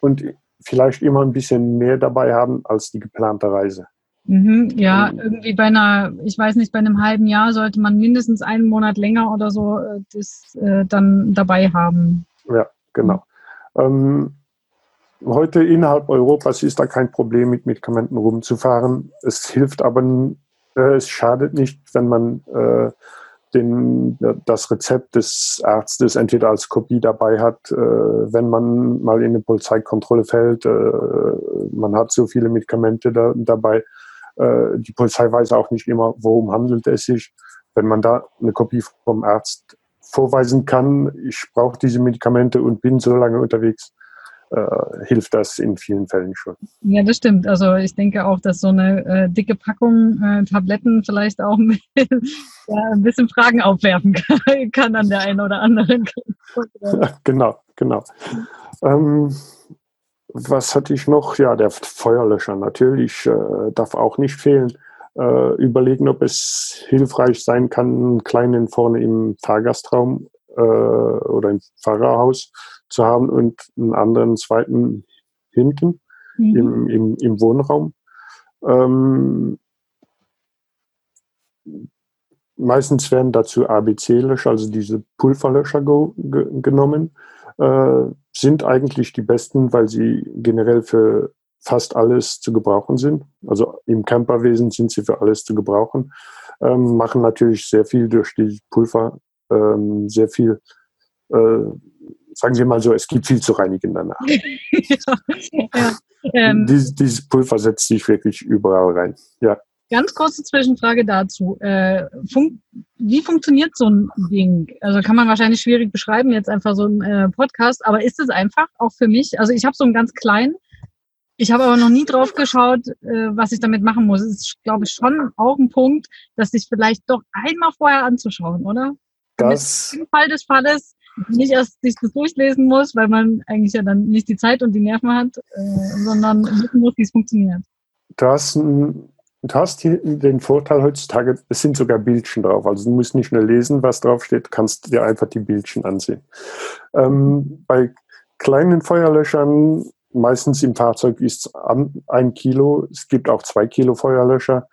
und vielleicht immer ein bisschen mehr dabei haben als die geplante Reise. Mhm, ja, ähm, irgendwie bei einer, ich weiß nicht, bei einem halben Jahr sollte man mindestens einen Monat länger oder so äh, das äh, dann dabei haben. Ja, genau. Ähm, heute innerhalb Europas ist da kein Problem, mit Medikamenten rumzufahren. Es hilft aber, äh, es schadet nicht, wenn man äh, den, das Rezept des Arztes entweder als Kopie dabei hat, äh, wenn man mal in eine Polizeikontrolle fällt. Äh, man hat so viele Medikamente da, dabei äh, die Polizei weiß auch nicht immer, worum handelt es sich. Wenn man da eine Kopie vom Arzt vorweisen kann, ich brauche diese Medikamente und bin so lange unterwegs, äh, hilft das in vielen Fällen schon. Ja, das stimmt. Also ich denke auch, dass so eine äh, dicke Packung äh, Tabletten vielleicht auch mit, ja, ein bisschen Fragen aufwerfen kann, kann an der einen oder anderen. genau, genau. Ähm, was hatte ich noch? Ja, der Feuerlöscher natürlich äh, darf auch nicht fehlen. Äh, überlegen, ob es hilfreich sein kann, einen kleinen vorne im Fahrgastraum äh, oder im Fahrerhaus zu haben und einen anderen zweiten hinten mhm. im, im, im, Wohnraum. Ähm, meistens werden dazu ABC-Löscher, also diese Pulverlöscher genommen. Äh, sind eigentlich die besten, weil sie generell für fast alles zu gebrauchen sind. Also im Camperwesen sind sie für alles zu gebrauchen. Ähm, machen natürlich sehr viel durch die Pulver, ähm, sehr viel äh, sagen wir mal so, es gibt viel zu reinigen danach. ja, ja. Ähm, Dies, dieses Pulver setzt sich wirklich überall rein. Ja. Ganz kurze Zwischenfrage dazu. Äh, fun wie funktioniert so ein Ding? Also kann man wahrscheinlich schwierig beschreiben, jetzt einfach so im äh, Podcast, aber ist es einfach auch für mich? Also ich habe so einen ganz kleinen, ich habe aber noch nie drauf geschaut, äh, was ich damit machen muss. Es ist, glaube ich, schon auch ein Punkt, dass sich vielleicht doch einmal vorher anzuschauen, oder? Das Im Fall des Falles nicht erst sich das durchlesen muss, weil man eigentlich ja dann nicht die Zeit und die Nerven hat, äh, sondern wissen muss, wie es funktioniert. Das Du hast den Vorteil heutzutage, es sind sogar Bildchen drauf. Also du musst nicht nur lesen, was draufsteht, kannst dir einfach die Bildchen ansehen. Ähm, bei kleinen Feuerlöschern, meistens im Fahrzeug ist es ein Kilo, es gibt auch zwei Kilo Feuerlöscher.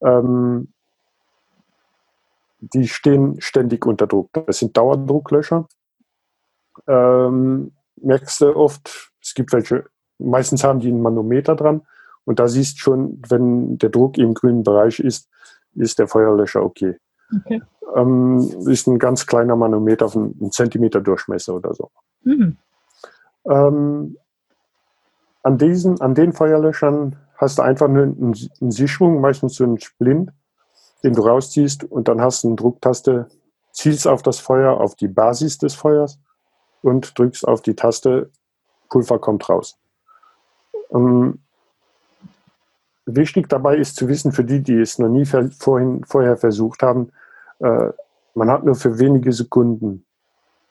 Ähm, die stehen ständig unter Druck. Das sind Dauerdrucklöscher. Ähm, merkst du oft, es gibt welche, meistens haben die einen Manometer dran und da siehst du schon, wenn der Druck im grünen Bereich ist, ist der Feuerlöscher okay. okay. Ähm, ist ein ganz kleiner Manometer einen Zentimeter Durchmesser oder so. Mhm. Ähm, an, diesen, an den Feuerlöschern hast du einfach nur einen, einen Sicherung, meistens so einen Splint, den du rausziehst und dann hast du eine Drucktaste, zielst auf das Feuer, auf die Basis des Feuers und drückst auf die Taste, Pulver kommt raus. Ähm, Wichtig dabei ist zu wissen, für die, die es noch nie vorhin, vorher versucht haben, äh, man hat nur für wenige Sekunden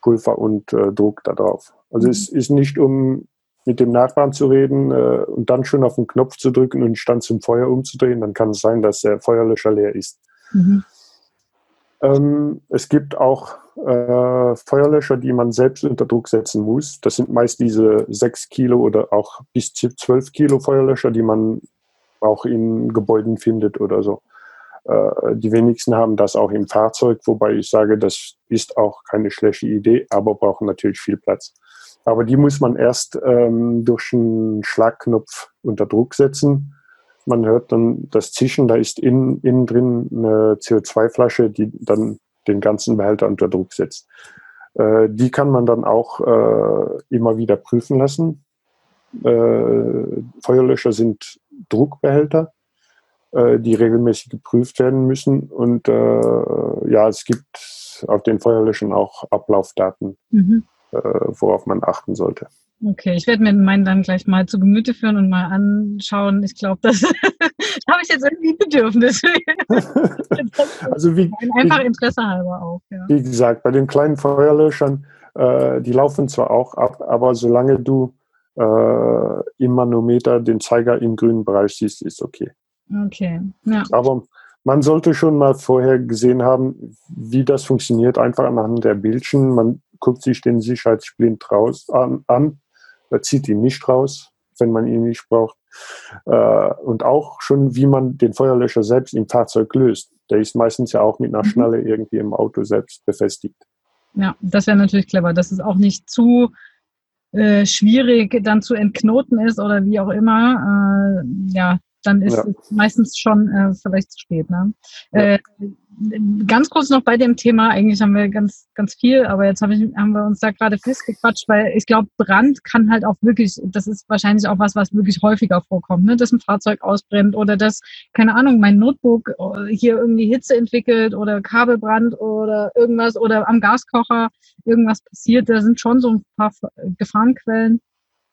Pulver und äh, Druck da drauf. Also mhm. es ist nicht, um mit dem Nachbarn zu reden äh, und dann schon auf den Knopf zu drücken und Stand zum Feuer umzudrehen, dann kann es sein, dass der Feuerlöscher leer ist. Mhm. Ähm, es gibt auch äh, Feuerlöscher, die man selbst unter Druck setzen muss. Das sind meist diese 6 Kilo oder auch bis zu 12 Kilo Feuerlöscher, die man auch in Gebäuden findet oder so. Äh, die wenigsten haben das auch im Fahrzeug, wobei ich sage, das ist auch keine schlechte Idee, aber brauchen natürlich viel Platz. Aber die muss man erst ähm, durch einen Schlagknopf unter Druck setzen. Man hört dann das Zischen, da ist innen, innen drin eine CO2-Flasche, die dann den ganzen Behälter unter Druck setzt. Äh, die kann man dann auch äh, immer wieder prüfen lassen. Äh, Feuerlöscher sind Druckbehälter, äh, die regelmäßig geprüft werden müssen. Und äh, ja, es gibt auf den Feuerlöschern auch Ablaufdaten, mhm. äh, worauf man achten sollte. Okay, ich werde mir meinen dann gleich mal zu Gemüte führen und mal anschauen. Ich glaube, das habe ich jetzt irgendwie Bedürfnis. also wie, einfach Interesse halber auch. Ja. Wie gesagt, bei den kleinen Feuerlöschern, äh, die laufen zwar auch ab, aber solange du äh, im Manometer den Zeiger im grünen Bereich siehst, ist okay. Okay, ja. Aber man sollte schon mal vorher gesehen haben, wie das funktioniert, einfach anhand der Bildchen. Man guckt sich den Sicherheitssplint raus an, an zieht ihn nicht raus, wenn man ihn nicht braucht. Äh, und auch schon, wie man den Feuerlöscher selbst im Fahrzeug löst. Der ist meistens ja auch mit einer mhm. Schnalle irgendwie im Auto selbst befestigt. Ja, das wäre natürlich clever. Das ist auch nicht zu äh, schwierig dann zu entknoten ist oder wie auch immer, äh, ja, dann ist ja. es meistens schon äh, vielleicht zu spät. Ne? Ja. Äh, ganz kurz noch bei dem Thema, eigentlich haben wir ganz, ganz viel, aber jetzt hab ich, haben wir uns da gerade festgequatscht, weil ich glaube, Brand kann halt auch wirklich, das ist wahrscheinlich auch was, was wirklich häufiger vorkommt, ne? dass ein Fahrzeug ausbrennt oder dass, keine Ahnung, mein Notebook äh, hier irgendwie Hitze entwickelt oder Kabelbrand oder irgendwas oder am Gaskocher irgendwas passiert. Da sind schon so ein paar Gefahrenquellen.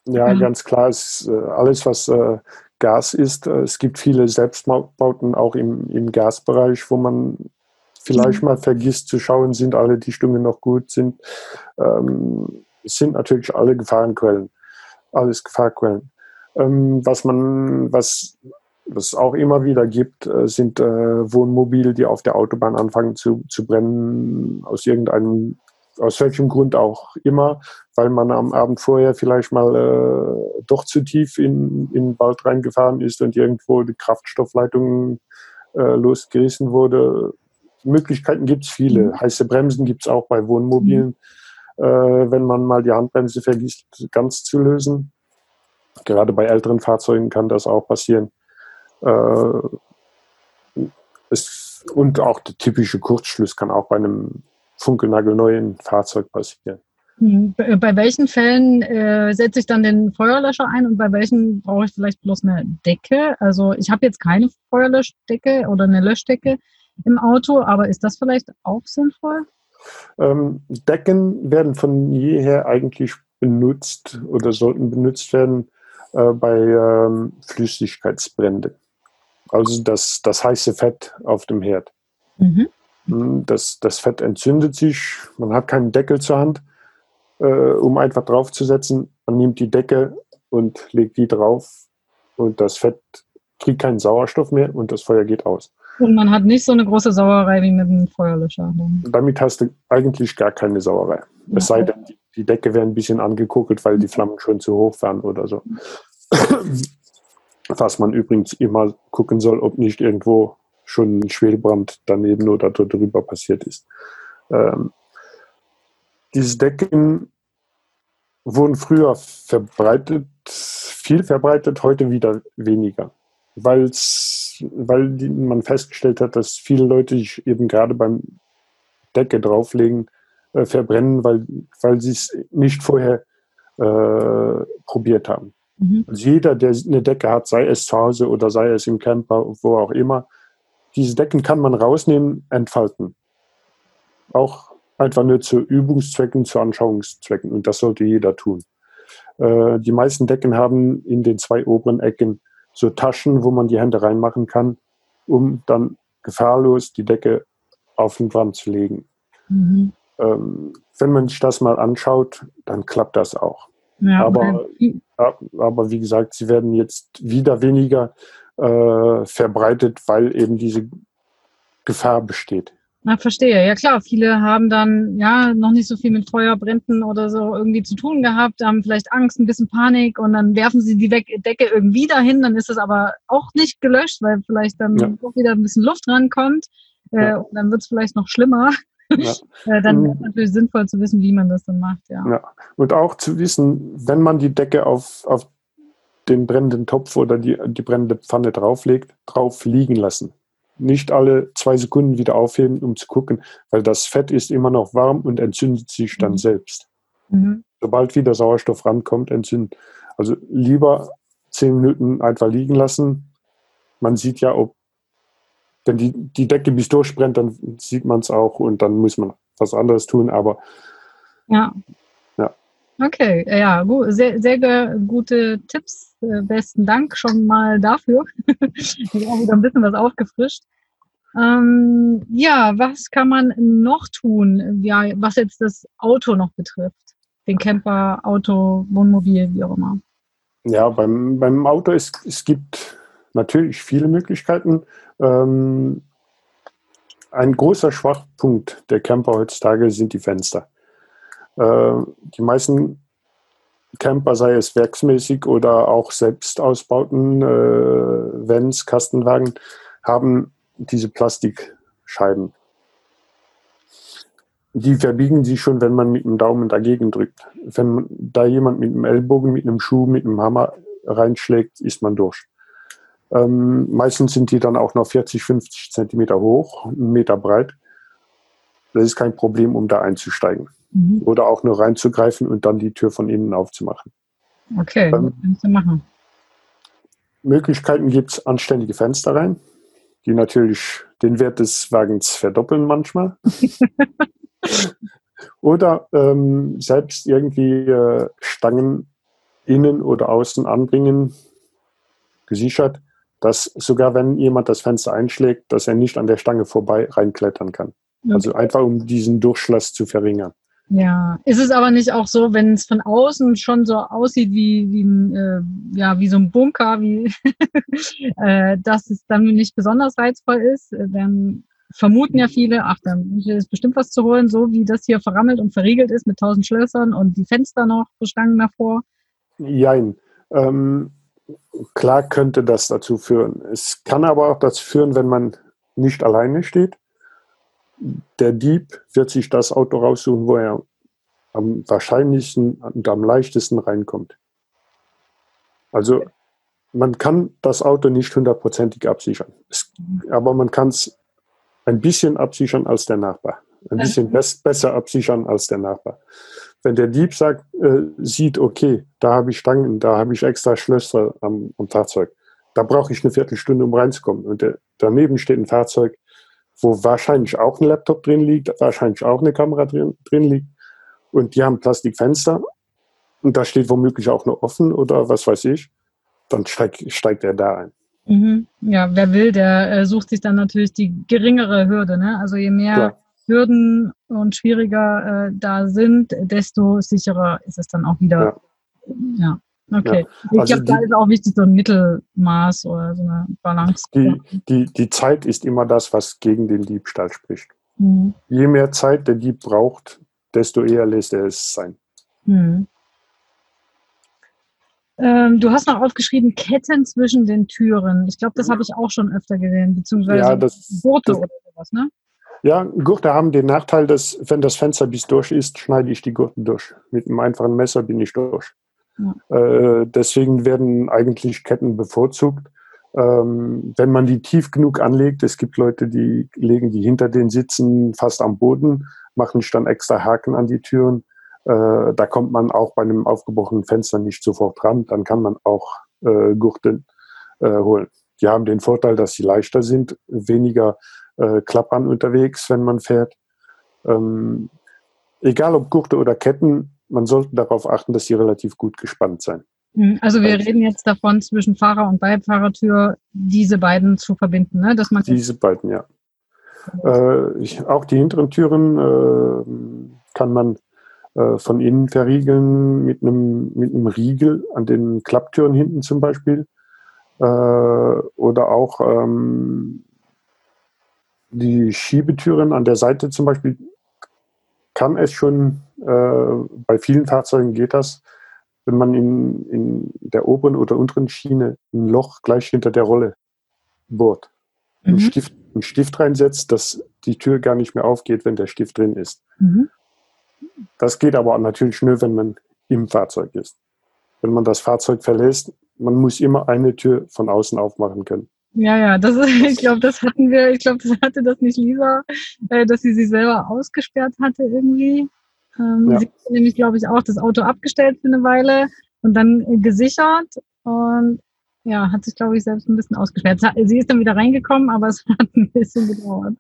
Ja, ja. ganz klar, ist äh, alles, was äh, Gas ist. Äh, es gibt viele Selbstbauten auch im, im Gasbereich, wo man vielleicht mhm. mal vergisst zu schauen, sind alle Dichtungen noch gut, sind, ähm, sind natürlich alle Gefahrenquellen, alles Gefahrquellen. Ähm, was man, was was auch immer wieder gibt, äh, sind äh, Wohnmobile, die auf der Autobahn anfangen zu, zu brennen, aus irgendeinem aus welchem Grund auch immer, weil man am Abend vorher vielleicht mal äh, doch zu tief in, in den Wald reingefahren ist und irgendwo die Kraftstoffleitung äh, losgerissen wurde. Möglichkeiten gibt es viele. Mhm. Heiße Bremsen gibt es auch bei Wohnmobilen, mhm. äh, wenn man mal die Handbremse vergisst, ganz zu lösen. Gerade bei älteren Fahrzeugen kann das auch passieren. Äh, es, und auch der typische Kurzschluss kann auch bei einem funkelnagelneuen Fahrzeug passieren. Hm, bei welchen Fällen äh, setze ich dann den Feuerlöscher ein und bei welchen brauche ich vielleicht bloß eine Decke? Also ich habe jetzt keine Feuerlöschdecke oder eine Löschdecke im Auto, aber ist das vielleicht auch sinnvoll? Ähm, Decken werden von jeher eigentlich benutzt oder sollten benutzt werden äh, bei ähm, Flüssigkeitsbränden. Also das, das heiße Fett auf dem Herd. Mhm. Hm, das, das Fett entzündet sich, man hat keinen Deckel zur Hand äh, um einfach draufzusetzen. Man nimmt die Decke und legt die drauf und das Fett kriegt keinen Sauerstoff mehr und das Feuer geht aus. Und man hat nicht so eine große Sauerei wie mit einem Feuerlöscher. Damit hast du eigentlich gar keine Sauerei. Ja. Es sei denn, die, die Decke wäre ein bisschen angekuckelt, weil die Flammen schon zu hoch waren oder so. Was man übrigens immer gucken soll, ob nicht irgendwo schon ein Schwelbrand daneben oder darüber passiert ist. Ähm, diese Decken wurden früher verbreitet, viel verbreitet, heute wieder weniger. Weil's, weil man festgestellt hat, dass viele Leute sich eben gerade beim Decke drauflegen, äh, verbrennen, weil, weil sie es nicht vorher äh, probiert haben. Mhm. Also jeder, der eine Decke hat, sei es zu Hause oder sei es im Camper, wo auch immer, diese Decken kann man rausnehmen, entfalten. Auch einfach nur zu Übungszwecken, zu Anschauungszwecken. Und das sollte jeder tun. Äh, die meisten Decken haben in den zwei oberen Ecken so Taschen, wo man die Hände reinmachen kann, um dann gefahrlos die Decke auf den Brand zu legen. Mhm. Ähm, wenn man sich das mal anschaut, dann klappt das auch. Ja, aber, aber wie gesagt, sie werden jetzt wieder weniger äh, verbreitet, weil eben diese Gefahr besteht. Na, verstehe. Ja klar, viele haben dann ja noch nicht so viel mit Feuerbränden oder so irgendwie zu tun gehabt, haben vielleicht Angst, ein bisschen Panik und dann werfen sie die Decke irgendwie dahin, dann ist es aber auch nicht gelöscht, weil vielleicht dann ja. auch wieder ein bisschen Luft rankommt äh, ja. und dann wird es vielleicht noch schlimmer. Ja. äh, dann mhm. ist es natürlich sinnvoll zu wissen, wie man das dann macht, ja. ja. Und auch zu wissen, wenn man die Decke auf, auf den brennenden Topf oder die, die brennende Pfanne drauflegt, drauf liegen lassen nicht alle zwei Sekunden wieder aufheben, um zu gucken, weil das Fett ist immer noch warm und entzündet sich dann mhm. selbst. Mhm. Sobald wieder Sauerstoff rankommt, entzündet. Also lieber zehn Minuten einfach liegen lassen. Man sieht ja, ob, wenn die, die Decke bis durchbrennt, dann sieht man es auch und dann muss man was anderes tun, aber ja. Okay, ja, sehr, sehr gute Tipps äh, besten Dank schon mal dafür. ich habe wieder ein bisschen was aufgefrischt. Ähm, ja, was kann man noch tun, ja, was jetzt das Auto noch betrifft? Den Camper, Auto, Wohnmobil, wie auch immer. Ja, beim, beim Auto ist, es gibt natürlich viele Möglichkeiten. Ähm, ein großer Schwachpunkt der Camper heutzutage sind die Fenster. Äh, die meisten Camper, sei es werksmäßig oder auch Selbstausbauten, äh, Vans, Kastenwagen, haben diese Plastikscheiben. Die verbiegen sich schon, wenn man mit dem Daumen dagegen drückt. Wenn da jemand mit einem Ellbogen, mit einem Schuh, mit einem Hammer reinschlägt, ist man durch. Ähm, meistens sind die dann auch noch 40, 50 Zentimeter hoch, einen Meter breit. Das ist kein Problem, um da einzusteigen. Mhm. Oder auch nur reinzugreifen und dann die Tür von innen aufzumachen. Okay, ähm, kannst du machen. Möglichkeiten gibt es anständige Fenster rein, die natürlich den Wert des Wagens verdoppeln manchmal. oder ähm, selbst irgendwie äh, Stangen innen oder außen anbringen, gesichert, dass sogar wenn jemand das Fenster einschlägt, dass er nicht an der Stange vorbei reinklettern kann. Okay. Also einfach um diesen Durchschluss zu verringern. Ja, ist es aber nicht auch so, wenn es von außen schon so aussieht wie, wie, äh, ja, wie so ein Bunker, wie, äh, dass es dann nicht besonders reizvoll ist, äh, dann vermuten ja viele, ach, dann ist bestimmt was zu holen, so wie das hier verrammelt und verriegelt ist mit tausend Schlössern und die Fenster noch bestangen davor. Jein. Ähm, klar könnte das dazu führen. Es kann aber auch dazu führen, wenn man nicht alleine steht der Dieb wird sich das Auto raussuchen, wo er am wahrscheinlichsten und am leichtesten reinkommt. Also man kann das Auto nicht hundertprozentig absichern, es, aber man kann es ein bisschen absichern als der Nachbar. Ein bisschen besser absichern als der Nachbar. wenn der Dieb sagt, äh, sieht, okay, da habe ich Stangen, da habe ich extra Schlösser am, am Fahrzeug, da brauche ich eine Viertelstunde, um reinzukommen. Und der, daneben steht ein Fahrzeug, wo wahrscheinlich auch ein Laptop drin liegt, wahrscheinlich auch eine Kamera drin, drin liegt. Und die haben Plastikfenster und da steht womöglich auch nur offen oder was weiß ich. Dann steigt, steigt er da ein. Mhm. Ja, wer will, der äh, sucht sich dann natürlich die geringere Hürde. Ne? Also je mehr Klar. Hürden und schwieriger äh, da sind, desto sicherer ist es dann auch wieder. Ja. ja. Okay. Ja. Also ich glaube, da ist auch wichtig so ein Mittelmaß oder so eine Balance. Die, die, die Zeit ist immer das, was gegen den Diebstahl spricht. Mhm. Je mehr Zeit der Dieb braucht, desto eher lässt er es sein. Mhm. Ähm, du hast noch aufgeschrieben, Ketten zwischen den Türen. Ich glaube, das habe ich auch schon öfter gesehen, beziehungsweise ja, das, Gurte das, oder sowas, ne? Ja, Gurte haben den Nachteil, dass wenn das Fenster bis durch ist, schneide ich die Gurten durch. Mit einem einfachen Messer bin ich durch. Ja. Äh, deswegen werden eigentlich Ketten bevorzugt. Ähm, wenn man die tief genug anlegt, es gibt Leute, die legen die hinter den Sitzen fast am Boden, machen dann extra Haken an die Türen. Äh, da kommt man auch bei einem aufgebrochenen Fenster nicht sofort ran. Dann kann man auch äh, Gurte äh, holen. Die haben den Vorteil, dass sie leichter sind, weniger äh, klappern unterwegs, wenn man fährt. Ähm, egal ob Gurte oder Ketten, man sollte darauf achten, dass sie relativ gut gespannt sein. Hm, also wir reden jetzt davon, zwischen Fahrer- und Beifahrertür diese beiden zu verbinden, ne? Dass man diese beiden, ja. Äh, ich, auch die hinteren Türen äh, kann man äh, von innen verriegeln mit einem, mit einem Riegel an den Klapptüren hinten zum Beispiel. Äh, oder auch ähm, die Schiebetüren an der Seite zum Beispiel kann es schon, bei vielen Fahrzeugen geht das, wenn man in, in der oberen oder unteren Schiene ein Loch gleich hinter der Rolle bohrt. Mhm. Einen, Stift, einen Stift reinsetzt, dass die Tür gar nicht mehr aufgeht, wenn der Stift drin ist. Mhm. Das geht aber natürlich nur, wenn man im Fahrzeug ist. Wenn man das Fahrzeug verlässt, man muss immer eine Tür von außen aufmachen können. Ja, ja, das ich glaube, das hatten wir, ich glaube, das hatte das nicht Lisa, äh, dass sie sich selber ausgesperrt hatte irgendwie. Ähm, ja. Sie hat nämlich, glaube ich, auch das Auto abgestellt für eine Weile und dann gesichert und ja, hat sich, glaube ich, selbst ein bisschen ausgesperrt. Sie ist dann wieder reingekommen, aber es hat ein bisschen gedauert.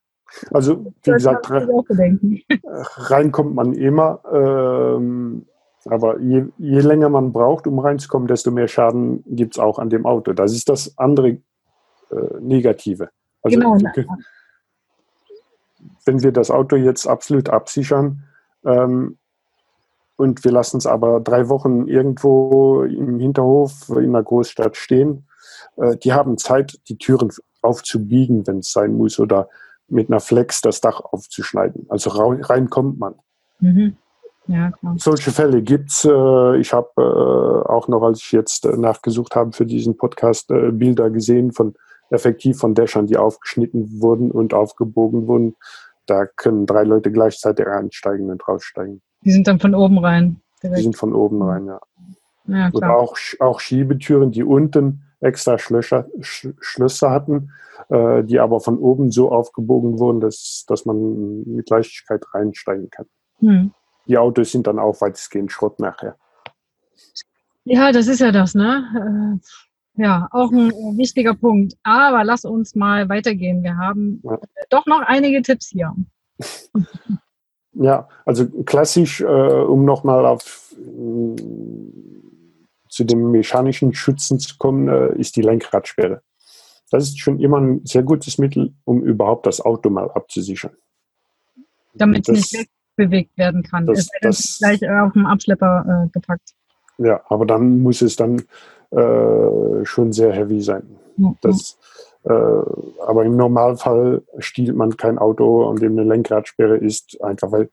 Also, wie das gesagt, reinkommt man immer. Ähm, aber je, je, länger man braucht, um reinzukommen, desto mehr Schaden gibt es auch an dem Auto. Das ist das andere äh, Negative. Also, genau. Wenn wir das Auto jetzt absolut absichern ähm, und wir lassen es aber drei Wochen irgendwo im Hinterhof in einer Großstadt stehen, äh, die haben Zeit, die Türen aufzubiegen, wenn es sein muss, oder mit einer Flex das Dach aufzuschneiden. Also rein kommt man. Mhm. Ja, Solche Fälle gibt es. Äh, ich habe äh, auch noch, als ich jetzt äh, nachgesucht habe für diesen Podcast, Bilder gesehen von effektiv von Dächern, die aufgeschnitten wurden und aufgebogen wurden. Da können drei Leute gleichzeitig einsteigen und raussteigen. Die sind dann von oben rein. Direkt. Die sind von oben rein, ja. ja Oder auch, auch Schiebetüren, die unten extra Schlösser, Schlösser hatten, äh, die aber von oben so aufgebogen wurden, dass, dass man mit Leichtigkeit reinsteigen kann. Hm. Die Autos sind dann auch weitestgehend Schrott nachher. Ja, das ist ja das, ne? Äh, ja, auch ein wichtiger Punkt. Aber lass uns mal weitergehen. Wir haben ja. doch noch einige Tipps hier. Ja, also klassisch, äh, um nochmal auf äh, zu den mechanischen Schützen zu kommen, äh, ist die Lenkradsperre. Das ist schon immer ein sehr gutes Mittel, um überhaupt das Auto mal abzusichern. Damit es nicht wegbewegt werden kann. Das, es wird das, gleich auf dem Abschlepper äh, gepackt. Ja, aber dann muss es dann äh, schon sehr heavy sein. Mhm. Das, äh, aber im Normalfall stiehlt man kein Auto, an dem eine Lenkradsperre ist, einfach weil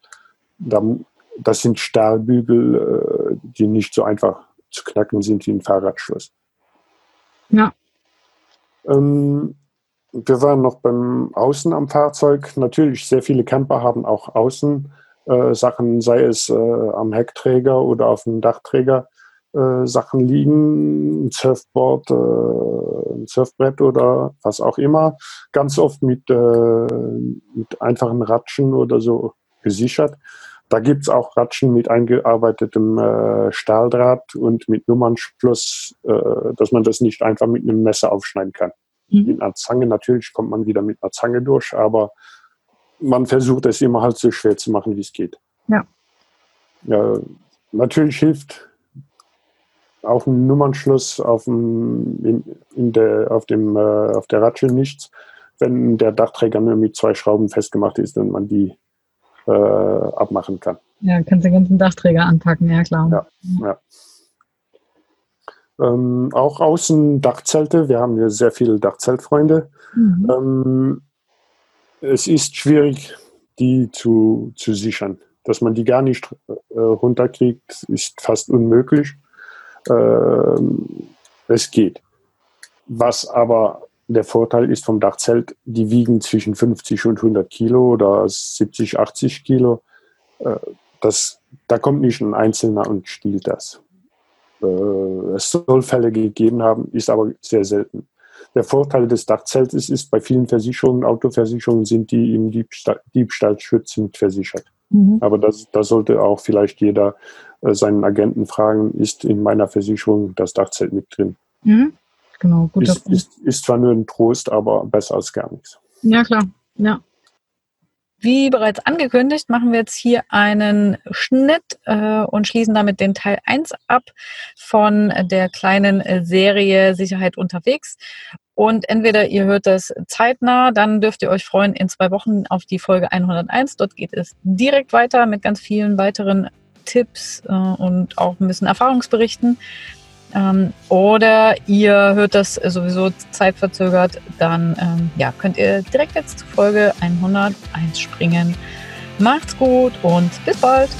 da, das sind Stahlbügel, äh, die nicht so einfach zu knacken sind wie ein Fahrradschloss. Ja. Ähm, wir waren noch beim Außen am Fahrzeug. Natürlich, sehr viele Camper haben auch Außen äh, Sachen, sei es äh, am Heckträger oder auf dem Dachträger äh, Sachen liegen, ein Surfboard, äh, ein Surfbrett oder was auch immer, ganz oft mit, äh, mit einfachen Ratschen oder so gesichert. da gibt es auch Ratschen mit eingearbeitetem äh, Stahldraht und mit Nummernschluss, äh, dass man das nicht einfach mit einem Messer aufschneiden kann. Mhm. Mit einer Zange natürlich kommt man wieder mit einer Zange durch, aber man versucht es immer halt so schwer zu machen, wie es geht. Ja. ja. Natürlich hilft auch ein Nummernschluss auf dem, in, in der, auf, dem, äh, auf der Ratsche nichts, wenn der Dachträger nur mit zwei Schrauben festgemacht ist und man die äh, abmachen kann. Ja, kannst den ganzen Dachträger anpacken, ja klar. Ja, ja. Ähm, auch außen Dachzelte. Wir haben hier sehr viele Dachzeltfreunde. Mhm. Ähm, es ist schwierig, die zu, zu sichern. Dass man die gar nicht äh, runterkriegt, ist fast unmöglich. Ähm, es geht. Was aber der Vorteil ist vom Dachzelt, die wiegen zwischen 50 und 100 Kilo oder 70, 80 Kilo. Äh, das, da kommt nicht ein Einzelner und stiehlt das. Äh, es soll Fälle gegeben haben, ist aber sehr selten. Der Vorteil des Dachzeltes ist, bei vielen Versicherungen, Autoversicherungen sind die im Diebstahl, Diebstahlschutz versichert. Mhm. Aber da sollte auch vielleicht jeder äh, seinen Agenten fragen, ist in meiner Versicherung das Dachzelt mit drin? Mhm. Genau, gut. Ist, ist, ist zwar nur ein Trost, aber besser als gar nichts. Ja, klar. Ja. Wie bereits angekündigt, machen wir jetzt hier einen Schnitt äh, und schließen damit den Teil 1 ab von der kleinen Serie Sicherheit unterwegs. Und entweder ihr hört das zeitnah, dann dürft ihr euch freuen in zwei Wochen auf die Folge 101. Dort geht es direkt weiter mit ganz vielen weiteren Tipps äh, und auch ein bisschen Erfahrungsberichten. Ähm, oder ihr hört das sowieso zeitverzögert, dann ähm, ja, könnt ihr direkt jetzt zu Folge 101 springen. Macht's gut und bis bald!